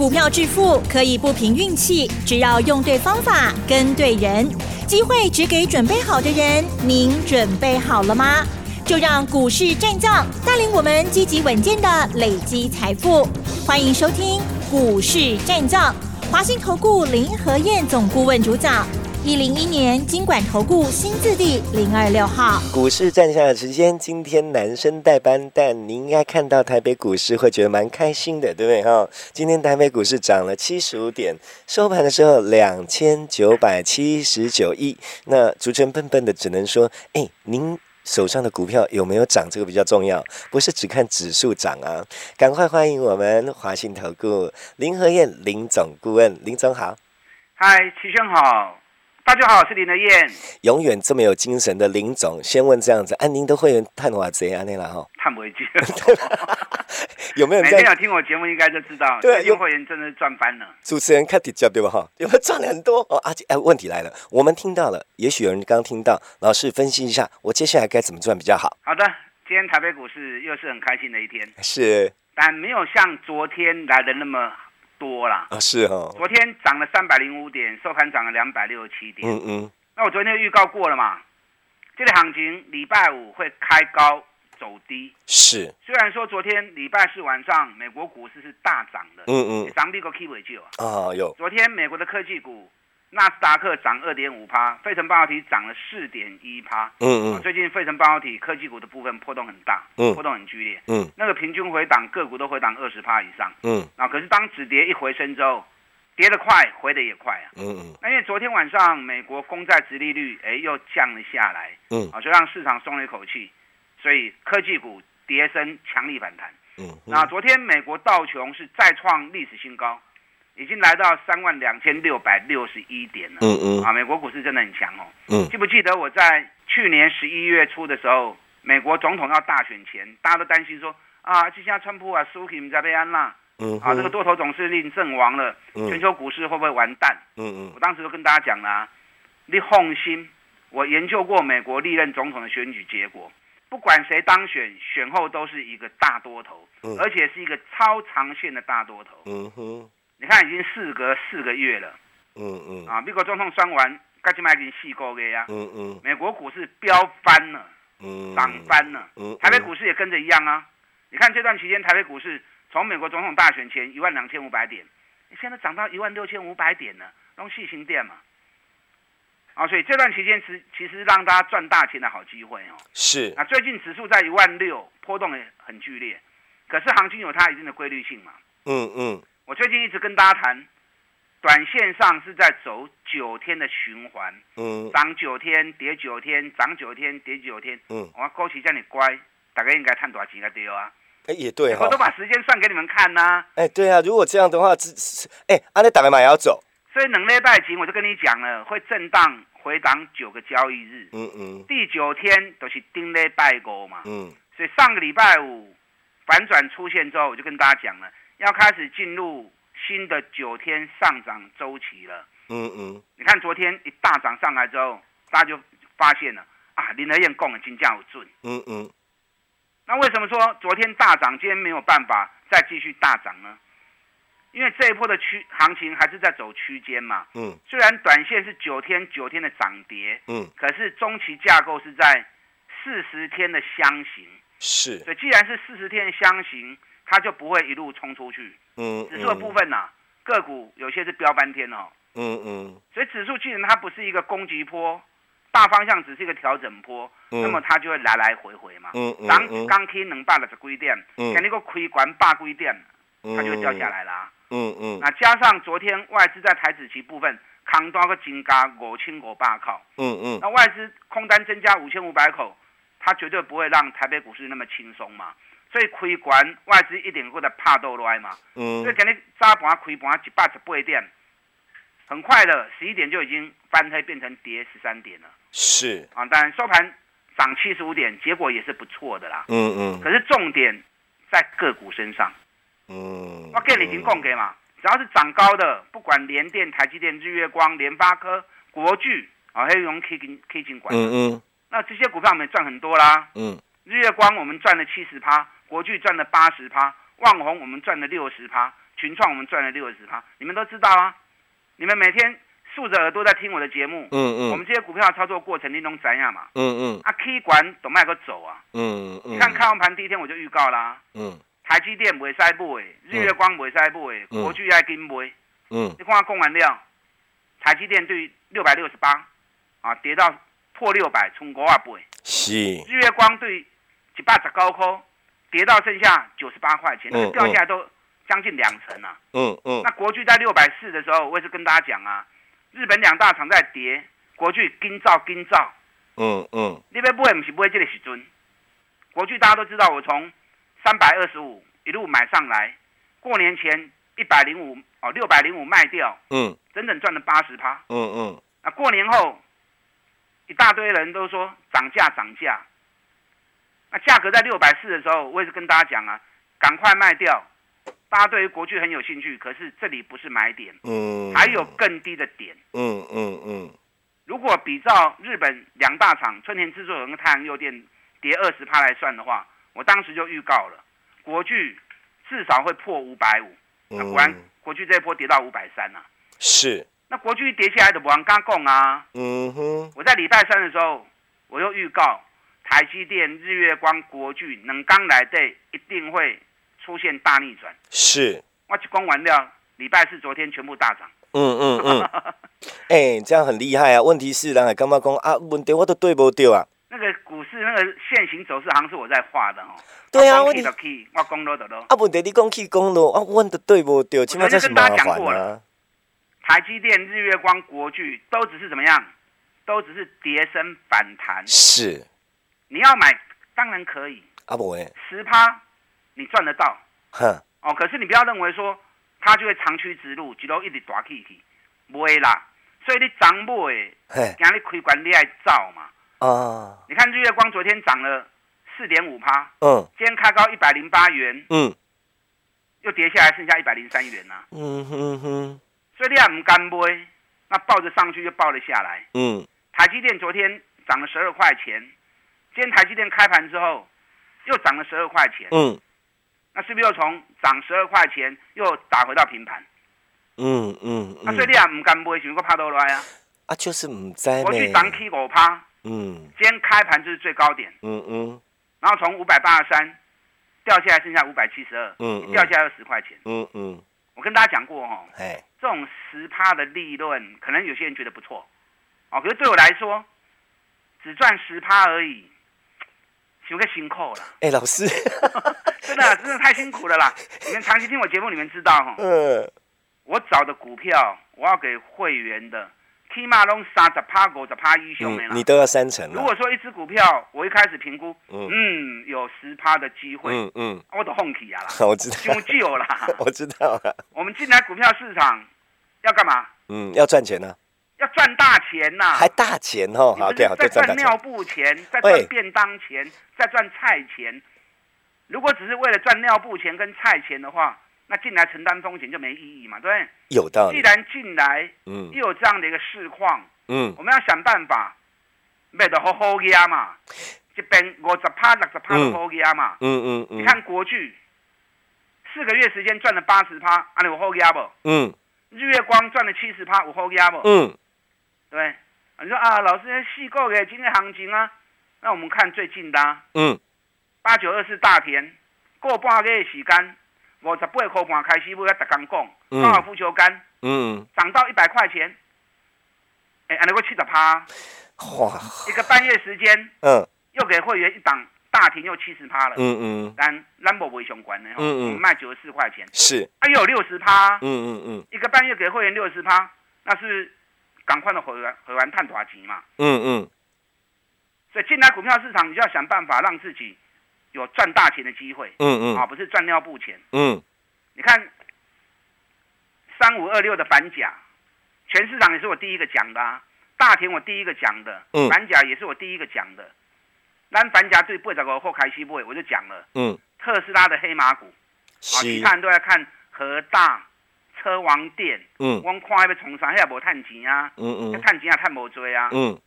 股票致富可以不凭运气，只要用对方法、跟对人，机会只给准备好的人。您准备好了吗？就让股市战将带领我们积极稳健的累积财富。欢迎收听股市战将，华兴投顾林和燕总顾问主讲。一零一年金管投顾新字第零二六号，股市站下的时间，今天男生代班，但你应该看到台北股市会觉得蛮开心的，对不对哈？今天台北股市涨了七十五点，收盘的时候两千九百七十九亿。那主持人笨笨的只能说，哎，您手上的股票有没有涨？这个比较重要，不是只看指数涨啊。赶快欢迎我们华信投顾林和燕林总顾问，林总好。嗨，齐兄好。大家好，我是林德燕。永远这么有精神的林总，先问这样子：安宁的会员探话怎样？那了哈，探不回去。有没有？每天有听我节目，应该就知道，对，有会员真的赚翻了。主持人看底价对吧？哈，有没有赚很多？哦，而且哎，问题来了，我们听到了，也许有人刚听到，老师分析一下，我接下来该怎么赚比较好？好的，今天台北股市又是很开心的一天，是，但没有像昨天来的那么。多啦啊是哦，昨天涨了三百零五点，收盘涨了两百六十七点。嗯嗯，那我昨天预告过了嘛，这个行情礼拜五会开高走低。是，虽然说昨天礼拜四晚上美国股市是大涨的，嗯嗯，涨比个 K 尾就啊有。昨天美国的科技股。纳斯达克涨二点五趴，费城半导体涨了四点一趴。嗯嗯，最近费城半导体科技股的部分波动很大，嗯，波动很剧烈。嗯，那个平均回档个股都回档二十趴以上。嗯，啊，可是当止跌一回升之后，跌得快，回得也快啊。嗯嗯，那因为昨天晚上美国公债殖利率哎又降了下来，嗯，啊，就让市场松了一口气，所以科技股跌升强力反弹。嗯，那昨天美国道琼是再创历史新高。已经来到三万两千六百六十一点了。嗯嗯。啊，美国股市真的很强哦。嗯。记不记得我在去年十一月初的时候，美国总统要大选前，大家都担心说啊，这下川普啊输给在贝安娜。嗯。啊，这个多头总司令阵亡了，全球股市会不会完蛋？嗯嗯。我当时就跟大家讲了，你放心，我研究过美国历任总统的选举结果，不管谁当选，选后都是一个大多头，而且是一个超长线的大多头。嗯哼。你看，已经事隔四个月了。嗯嗯。啊，美国总统选完，该去买点细高的呀。嗯嗯。美国股市飙翻了。嗯。涨翻了。嗯。台北股市也跟着一样啊。你看这段期间，台北股市从美国总统大选前一万两千五百点，现在涨到一万六千五百点了，用细心店嘛。啊，所以这段期间其其实让大家赚大钱的好机会哦。是。那最近指数在一万六，波动也很剧烈，可是行情有它一定的规律性嘛。嗯嗯。我最近一直跟大家谈，短线上是在走九天的循环，嗯，涨九天跌九天，涨九天跌九天，嗯，我勾起叫你乖，大概应该探多少钱才对啊？哎，也对我都把时间算给你们看呐。哎，对啊，如果这样的话，这哎，阿那大概嘛也要走。所以冷链拜前我就跟你讲了，会震荡回档九个交易日，嗯嗯，第九天都是丁类拜五嘛，嗯，所以上个礼拜五反转出现之后，我就跟大家讲了。要开始进入新的九天上涨周期了。嗯嗯，你看昨天一大涨上来之后，大家就发现了啊，林德燕供的金价有准。嗯嗯，那为什么说昨天大涨，今天没有办法再继续大涨呢？因为这一波的区行情还是在走区间嘛。嗯，虽然短线是九天九天的涨跌，嗯，可是中期架构是在四十天的箱型。是。所以既然是四十天的箱型。它就不会一路冲出去。嗯，指数的部分呢，个股有些是飙半天哦。嗯嗯。所以指数既然它不是一个攻击波，大方向只是一个调整波，那么它就会来来回回嘛。嗯嗯。刚刚开能百六十几点，肯定个亏管八几点，它就会掉下来啦。嗯嗯。那加上昨天外资在台子期部分扛多个金嘎五千五百口。嗯嗯。那外资空单增加五千五百口，它绝对不会让台北股市那么轻松嘛。所以开关外资一定会在怕倒来嘛，嗯，所以今日早盘开盘一百十八点，很快的十一点就已经翻黑变成跌十三点了。是啊，当然收盘涨七十五点，结果也是不错的啦。嗯嗯。可是重点在个股身上。嗯。我给你已经供给嘛，只要是涨高的，不管联电、台积电、日月光、联发科、国巨啊，还有用 K 金 K 金管。嗯嗯。那这些股票我们赚很多啦。嗯。日月光我们赚了七十趴。国巨赚了八十趴，旺宏我们赚了六十趴，群创我们赚了六十趴，你们都知道啊。你们每天竖着耳朵在听我的节目，嗯嗯，我们这些股票操作过程你拢怎样嘛？嗯嗯，啊，K 管都卖个走啊，嗯嗯，你看开完盘第一天我就预告啦，嗯，台积电袂使买，日月光袂使买，国巨爱跟买，嗯，你看供完料，台积电对六百六十八，啊，跌到破六百，冲五啊倍，是，日月光对一百十高科。跌到剩下九十八块钱，那个掉下来都将近两成啊。嗯嗯。那国巨在六百四的时候，我也是跟大家讲啊，日本两大厂在跌，国巨跟造跟造。嗯嗯。那边不会不是不会这个时尊，国巨大家都知道，我从三百二十五一路买上来，过年前一百零五哦六百零五卖掉，嗯，整整赚了八十趴。嗯嗯。那过年后，一大堆人都说涨价涨价。那价格在六百四的时候，我也是跟大家讲啊，赶快卖掉。大家对于国巨很有兴趣，可是这里不是买点，嗯，还有更低的点，嗯嗯嗯。如果比照日本两大厂春田制作跟太阳诱电跌二十趴来算的话，我当时就预告了，国巨至少会破五百五。那果然，国巨这一波跌到五百三了。是。那国巨跌下来的，我刚讲啊，嗯哼。我在礼拜三的时候，我又预告。台积电、日月光、国巨，能刚来的一定会出现大逆转。是，我去光完料，礼拜四昨天全部大涨。嗯嗯嗯。哎，这样很厉害啊！问题是，人还干嘛讲啊？问题我都对不对啊？那个股市那个线形走势，好像是我在画的哦。对啊，我去，我讲了的咯。啊，问题你讲去讲咯，啊，问的对不对？起码这是麻烦啊。台积电、日月光、国巨都只是怎么样？都只是跌升反弹。是。你要买当然可以，啊不会，十趴你赚得到，哼，哦，可是你不要认为说它就会长驱直入，一路一直大起去，不会啦。所以你涨买，今日开关你爱造嘛，啊，你看日月光昨天涨了四点五趴，嗯，今天开高一百零八元，嗯，又跌下来剩下一百零三元呐，嗯哼哼，所以你也唔敢买，那抱着上去又抱了下来，嗯，台积电昨天涨了十二块钱。今天台积电开盘之后，又涨了十二块钱。嗯，那是不是又从涨十二块钱又打回到平盘？嗯嗯。啊，所以你也唔敢买，想个怕多来啊？啊，就是唔在。我去涨起五趴。嗯。今天开盘就是最高点。嗯嗯。然后从五百八十三掉下来，剩下五百七十二。嗯掉下来二十块钱。嗯嗯。我跟大家讲过哈，哎，这种十趴的利润，可能有些人觉得不错。哦，可是对我来说，只赚十趴而已。有个辛苦了，哎，老师，真的真的太辛苦了啦！你们长期听我节目，你们知道哈，嗯，我找的股票，我要给会员的，起码拢三十趴、五十趴以上的你都要三成如果说一只股票，我一开始评估，嗯，有十趴的机会，嗯嗯，我都放弃啊啦，我知道，就旧了，我知道了。我们进来股票市场要干嘛？嗯，要赚钱呢。要赚大钱呐，还大钱哦！好，对，好，再赚尿布钱，再赚便当钱，再赚菜钱。如果只是为了赚尿布钱跟菜钱的话，那进来承担风险就没意义嘛，对不对？有道理。既然进来，嗯，又有这样的一个市况，嗯，我们要想办法，卖得好好压嘛。这边五十趴、六十趴的好压嘛。嗯嗯嗯。你看国巨，四个月时间赚了八十趴，啊，你有好压不？嗯。日月光赚了七十趴，有好压不？嗯。对，你说啊，老师细购给今天行情啊，那我们看最近的，嗯，八九二四大田过半个月时间，五十八块半开始，我要特刚讲，高尔夫球杆，嗯，涨到一百块钱，哎，安尼我七十趴，哇，一个半月时间，嗯，又给会员一档大田又七十趴了，嗯嗯，但兰博维相关的，嗯嗯，卖九十四块钱，是，啊又有六十趴，嗯嗯嗯，一个半月给会员六十趴，那是。赶快的回完回完探短期嘛，嗯嗯，所以进来股票市场，你就要想办法让自己有赚大钱的机会，嗯嗯，啊，不是赚尿布钱，嗯，你看三五二六的板甲，全市场也是我第一个讲的，大田我第一个讲的，嗯，反甲也是我第一个讲的，那板甲对不十个后开西不会，我就讲了，嗯，特斯拉的黑马股，啊，其他人都在看和大。车王店，嗯，我看要从啥，遐无趁钱啊，嗯嗯，趁钱也趁无多啊，嗯，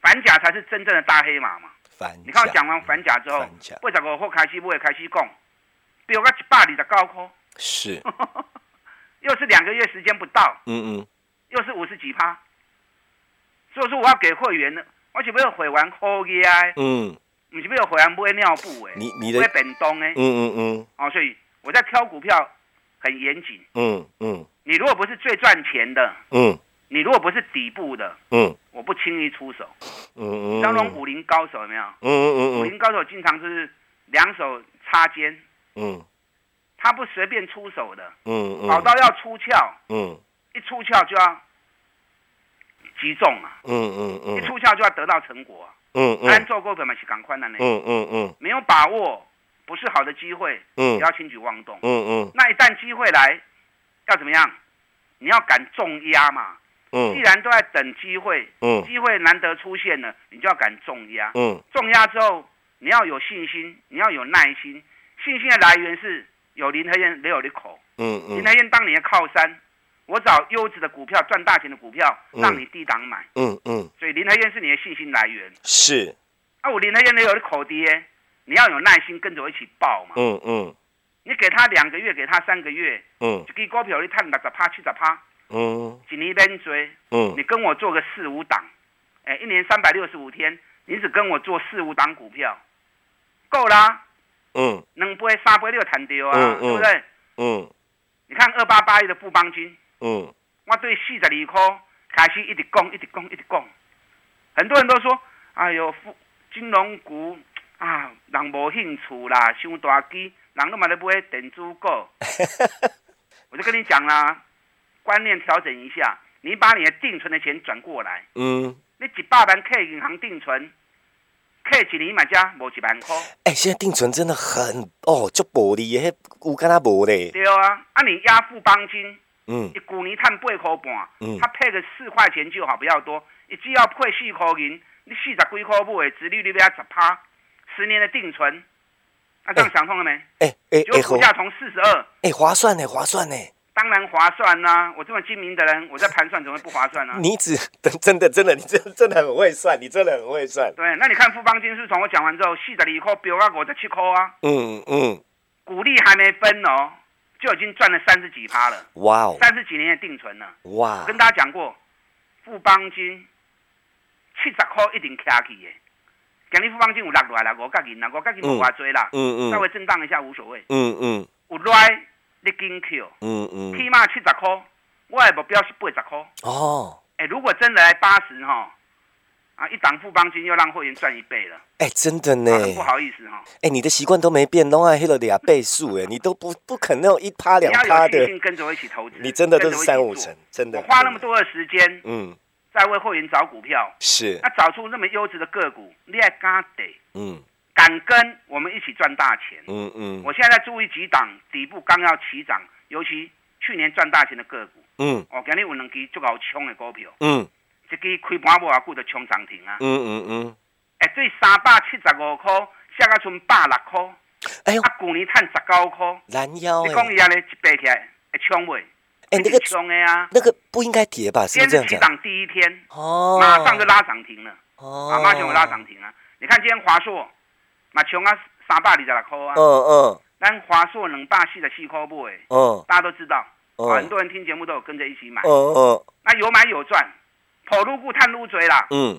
反甲才是真正的大黑马嘛，反，你看我讲完反甲之后，为什么我开始不会开始讲，飙到一百二十九块，是，又是两个月时间不到，嗯嗯，又是五十几趴，所以说我要给会员的，我是不要会员好嘅，嗯，不是要会员买尿布诶，你你的买便当诶，嗯嗯嗯，哦，所以我在挑股票很严谨，嗯嗯，你如果不是最赚钱的，嗯。你如果不是底部的，嗯，我不轻易出手，嗯嗯，像那种武林高手有没有？嗯嗯嗯。武林高手经常是两手插肩，嗯，他不随便出手的，嗯嗯，跑到要出鞘，嗯，一出鞘就要击中啊，嗯嗯嗯，一出鞘就要得到成果，嗯嗯，按做股票嘛是赶快的呢，嗯嗯嗯，没有把握，不是好的机会，嗯，不要轻举妄动，嗯嗯，那一旦机会来，要怎么样？你要敢重压嘛。嗯。既然都在等机会，嗯，机会难得出现了，你就要敢重压，嗯，重压之后你要有信心，你要有耐心，信心的来源是有林和燕、留有的口，嗯嗯，林和燕当你的靠山，我找优质的股票赚大钱的股票，让你低档买，嗯嗯，所以林和燕是你的信心来源，是，啊，我林和燕没有的口跌，你要有耐心跟着我一起报嘛，嗯嗯，你给他两个月，给他三个月，嗯，一支股票你赚六十趴、七十趴。嗯，几年边追，嗯，你跟我做个四五档，哎，一年三百六十五天，你只跟我做四五档股票，够啦，嗯，两杯三杯你就谈掉啊，对不对？嗯，你看二八八一的富邦金，嗯，我对四十二块开始一直讲，一直讲，一直讲，很多人都说，哎呦，富金融股啊，人无兴趣啦，伤大机，人都嘛咧买电子股，我就跟你讲啦。观念调整一下，你把你的定存的钱转过来。嗯，你一百万 K 银行定存，K 一年买家无一万块。哎，现在定存真的很哦，就薄利的，有跟他无咧。对啊，啊你压付邦金，嗯，一股年赚八块半，嗯，他配个四块钱就好，不要多。你只要配四块银，你四十几块买，殖利率要十趴，十年的定存，那这样想通了没？哎哎，就股价从四十二，哎，划算呢，划算呢。当然划算呐！我这么精明的人，我在盘算怎么会不划算呢？你只真的真的，你真真的很会算，你真的很会算。对，那你看富邦金是从我讲完之后，四十二块飙到五十七扣啊！嗯嗯，股利还没分哦，就已经赚了三十几趴了。哇哦，三十几年的定存了。哇，跟大家讲过，富邦金七十块一定卡起的。今日富邦金有落来啦，五角银啦，五角银无偌多啦，嗯嗯，稍微震荡一下无所谓。嗯嗯，有来。你紧扣，嗯嗯，起码七十块，我的目标是八十块。哦，哎，如果真的来八十哈，啊，一档富邦金又让会员赚一倍了。哎，真的呢，不好意思哈。哎，你的习惯都没变，拢爱黑了俩倍数，哎，你都不不肯那种一趴两趴的。跟着我一起投资，你真的都是三五成，真的。我花那么多的时间，嗯，在为会员找股票，是，那找出那么优质的个股，你还敢得，嗯。敢跟我们一起赚大钱，嗯嗯，我现在在注意几档底部刚要起涨，尤其去年赚大钱的个股，嗯，我今日有两支足够冲的股票，嗯，一支开盘无偌久就冲涨停啊，嗯嗯嗯，哎，对三百七十五块，下个剩百六块，哎呦，啊，去年赚十九块，拦腰你讲伊安尼一爬起来会冲袂？哎，那个冲的呀，那个不应该跌吧？今天是起涨第一天，哦，马上就拉涨停了，哦，马上就拉涨停了。你看今天华硕。嘛，冲啊三百二十六块啊！嗯嗯，咱华硕两百四十四块买，嗯，大家都知道，很多人听节目都有跟着一起买，哦哦，那有买有赚，跑路股探路追啦，嗯，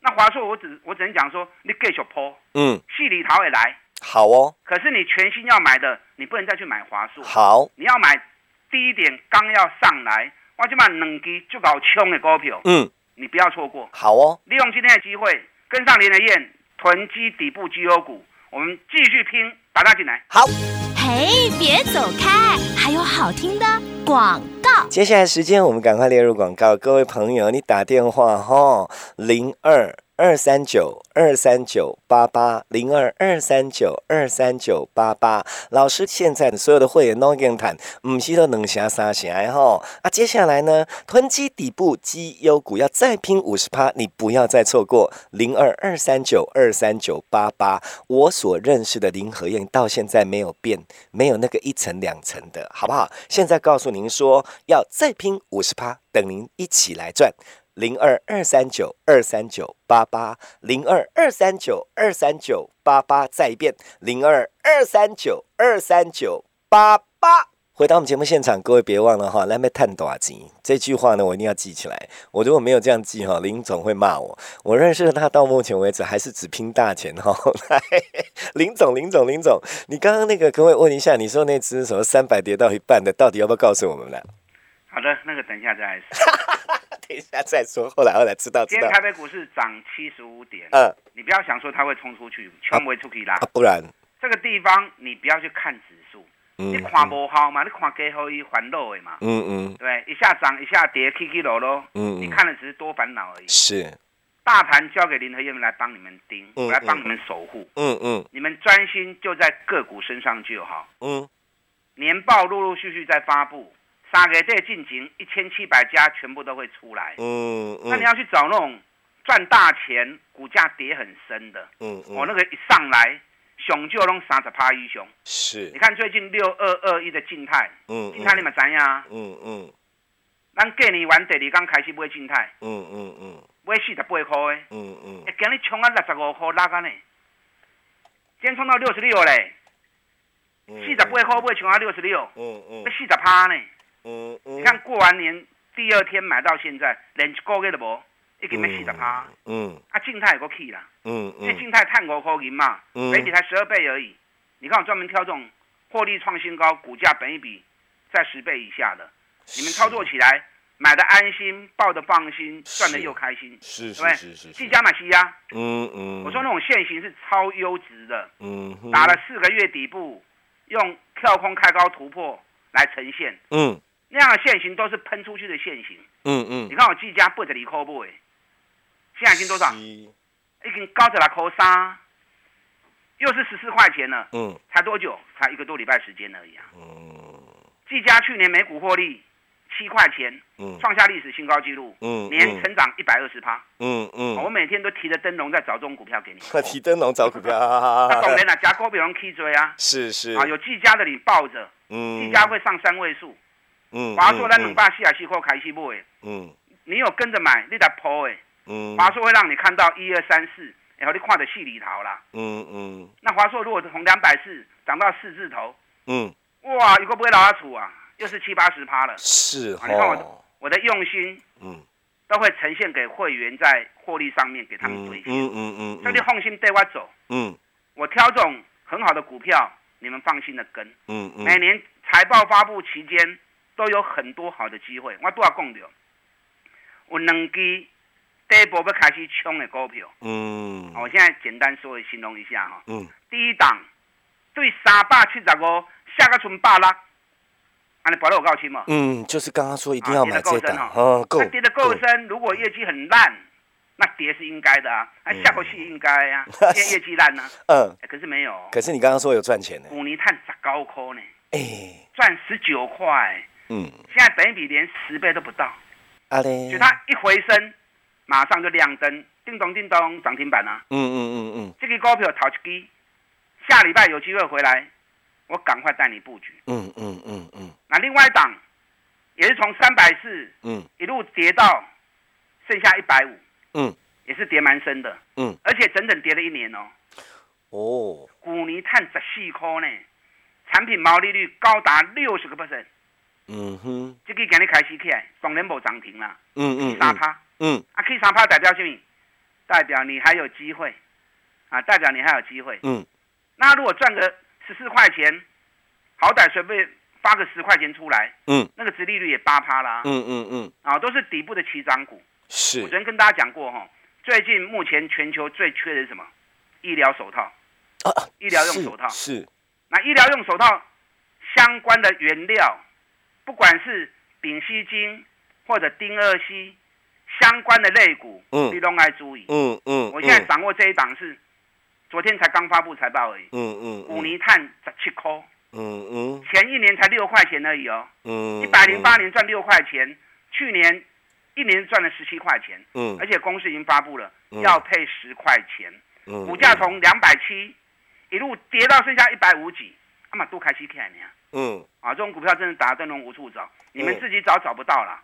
那华硕我只我只能讲说，你继续抛，嗯，戏里头也来，好哦，可是你全新要买的，你不能再去买华硕，好，你要买低一点刚要上来，我就买两支就搞冲的股票，嗯，你不要错过，好哦，利用今天的机会跟上林德燕。囤积底部绩优股，我们继续拼，打大进来。好，嘿，别走开，还有好听的广告。接下来时间，我们赶快列入广告。各位朋友，你打电话哈，零二。二三九二三九八八零二二三九二三九八八，老师现在所有的会员都跟谈，唔是都能下三下哈。啊，接下来呢，囤积底部绩优股要再拼五十趴，你不要再错过零二二三九二三九八八。我所认识的林和燕到现在没有变，没有那个一层两层的，好不好？现在告诉您说，要再拼五十趴，等您一起来赚。零二二三九二三九八八零二二三九二三九八八，再一遍零二二三九二三九八八。回到我们节目现场，各位别忘了哈，来没探短金这句话呢，我一定要记起来。我如果没有这样记哈，林总会骂我。我认识他到目前为止还是只拼大钱哈。来，林总，林总，林总，你刚刚那个可不可以问一下，你说那只什么三百跌到一半的，到底要不要告诉我们呢？好的，那个等一下再说。等一下再说，后来后来知道知道。今天台北股市涨七十五点，嗯，你不要想说它会冲出去，全部出去啦，不然这个地方你不要去看指数。你看不好嘛？你看给后一烦恼的嘛？嗯嗯，对，一下涨一下跌，起起落落。嗯你看的只是多烦恼而已。是，大盘交给林和燕来帮你们盯，我来帮你们守护。嗯嗯，你们专心就在个股身上就好。嗯，年报陆陆续续在发布，三个月进行一千七百家全部都会出来。嗯嗯，那你要去找那种赚大钱、股价跌很深的。嗯嗯，我那个一上来。熊就拢三十趴以上，是。你看最近六二二一的静态，嗯，静态你们知呀？嗯嗯。咱过年完第二刚开始买静态，嗯嗯嗯，买四十八块的，嗯嗯。今日冲啊六十五块拉干呢，今天冲到六十六嘞，四十八块买冲啊六十六，嗯嗯，要四十趴呢，嗯嗯。你看过完年第二天买到现在，连一个月都无。已经要四十趴，嗯，啊，静态也够起啦，嗯嗯，这静态探五块银嘛，嗯，每比才十二倍而已。你看我专门挑这种获利创新高、股价本一比在十倍以下的，你们操作起来买的安心，抱的放心，赚的又开心，是是是是，技嘉买西呀，嗯嗯，我说那种现形是超优质的，嗯，打了四个月底部，用跳空开高突破来呈现，嗯，那样的现形都是喷出去的现形，嗯嗯，你看我技嘉不得离扣不哎。现在已经多少？已经高着了扣三，又是十四块钱了。嗯，才多久？才一个多礼拜时间而已啊。嗯，技嘉去年每股获利七块钱，嗯，创下历史新高纪录。嗯，年成长一百二十趴。嗯嗯，我每天都提着灯笼在找这种股票给你。提灯笼找股票，那懂人啦，加高比人 K 追啊。是是啊，有技嘉的你抱着，嗯，技嘉会上三位数。嗯，华硕咱两百四十四块开始买。嗯，你有跟着买，你得抛诶。华硕会让你看到一二三四，然后你看的细里头啦。嗯嗯。那华硕如果从两百四涨到四字头，嗯，哇，一个不会老阿楚啊，又是七八十趴了。是你看我我的用心，嗯，都会呈现给会员在获利上面给他们兑现。嗯嗯嗯。这里放心带我走。嗯。我挑这种很好的股票，你们放心的跟。嗯嗯。每年财报发布期间都有很多好的机会，我都要讲的。我两支。第一波要开始冲的股票，嗯，我现在简单说形容一下哈，嗯，第一档对三百七十五，下个存百六，安尼保了我告清嘛？嗯，就是刚刚说一定要买这档，哦，够，跌的够深，如果业绩很烂，那跌是应该的啊，那下个去应该啊，因为业绩烂呢，嗯，可是没有，可是你刚刚说有赚钱的，五泥碳十高科呢，哎，赚十九块，嗯，现在本比连十倍都不到，啊嘞，就它一回升。马上就亮灯，叮咚叮咚，涨停板啊！嗯嗯嗯嗯，这个股票淘一基，下礼拜有机会回来，我赶快带你布局。嗯嗯嗯嗯。那另外一档也是从三百四，嗯，一路跌到剩下一百五，嗯，也是跌蛮深的，嗯，而且整整跌了一年哦。哦。股泥碳十四块呢，产品毛利率高达六十个 percent。嗯哼。这个今日开始起来，当然无涨停啦。嗯嗯。三趴。嗯，啊，K 三趴代表什么？代表你还有机会，啊，代表你还有机会。嗯，那如果赚个十四块钱，好歹随便发个十块钱出来，嗯，那个殖利率也八趴啦。嗯嗯嗯，啊，都是底部的起涨股。是，我昨天跟大家讲过哈，最近目前全球最缺的是什么？医疗手套。啊，医疗用手套。是。那医疗用手套相关的原料，不管是丙烯腈或者丁二烯。相关的类股，嗯，你都爱注意，嗯嗯。我现在掌握这一档是，昨天才刚发布财报而已，嗯嗯。五泥炭十七块，嗯嗯。前一年才六块钱而已哦，嗯。一百零八年赚六块钱，去年一年赚了十七块钱，嗯。而且公司已经发布了，要配十块钱，嗯。股价从两百七一路跌到剩下一百五几，阿妈多开心看呢，嗯。啊，这种股票真的打灯笼无处找，你们自己找找不到了。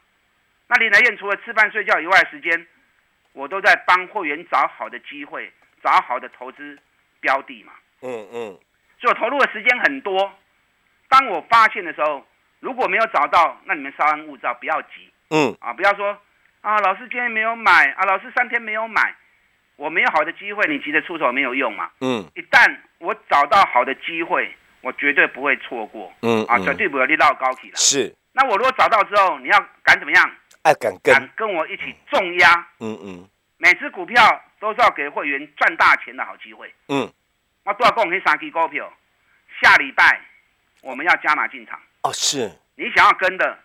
那林来燕除了吃饭睡觉以外的时间，我都在帮会员找好的机会，找好的投资标的嘛。嗯嗯。所以我投入的时间很多。当我发现的时候，如果没有找到，那你们稍安勿躁，不要急。嗯。啊，不要说啊，老师今天没有买啊，老师三天没有买，我没有好的机会，你急着出手没有用嘛。嗯。一旦我找到好的机会，我绝对不会错过。嗯。啊，绝对不会立到高企了。是。那我如果找到之后，你要敢怎么样？爱敢跟，敢跟我一起重压。嗯嗯。每只股票都是要给会员赚大钱的好机会。嗯。我多少讲可以三支股票，下礼拜我们要加码进场。哦，是。你想要跟的，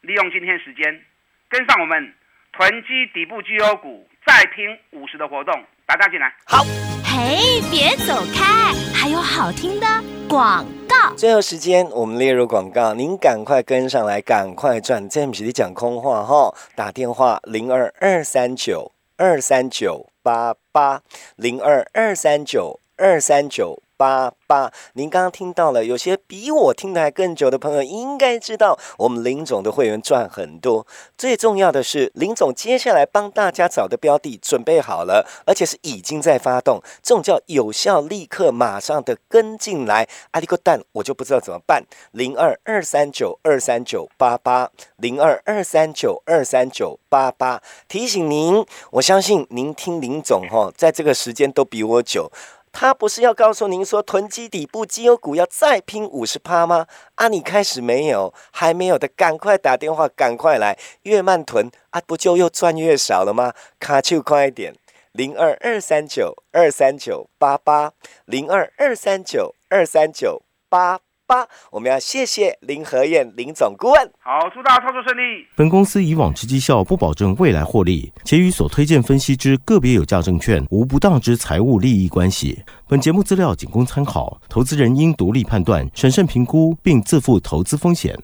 利用今天时间跟上我们囤积底部绩优股再拼五十的活动，大家进来。好。嘿，别走开，还有好听的广告。最后时间，我们列入广告，您赶快跟上来，赶快赚。这不是你讲空话哈，打电话零二二三九二三九八八零二二三九二三九。八八，您刚刚听到了，有些比我听的还更久的朋友应该知道，我们林总的会员赚很多。最重要的是，林总接下来帮大家找的标的准备好了，而且是已经在发动，这种叫有效，立刻马上的跟进来。阿里个蛋，我就不知道怎么办。零二二三九二三九八八，零二二三九二三九八八，提醒您，我相信您听林总哈，在这个时间都比我久。他不是要告诉您说囤积底部绩优股要再拼五十趴吗？啊，你开始没有，还没有的，赶快打电话，赶快来，越慢囤啊，不就又赚越少了吗？卡丘快一点，零二二三九二三九八八，零二二三九二三九八八。我们要谢谢林和燕林总顾问。好，祝大家操作顺利。本公司以往之绩效不保证未来获利，且与所推荐分析之个别有价证券无不当之财务利益关系。本节目资料仅供参考，投资人应独立判断、审慎评估，并自负投资风险。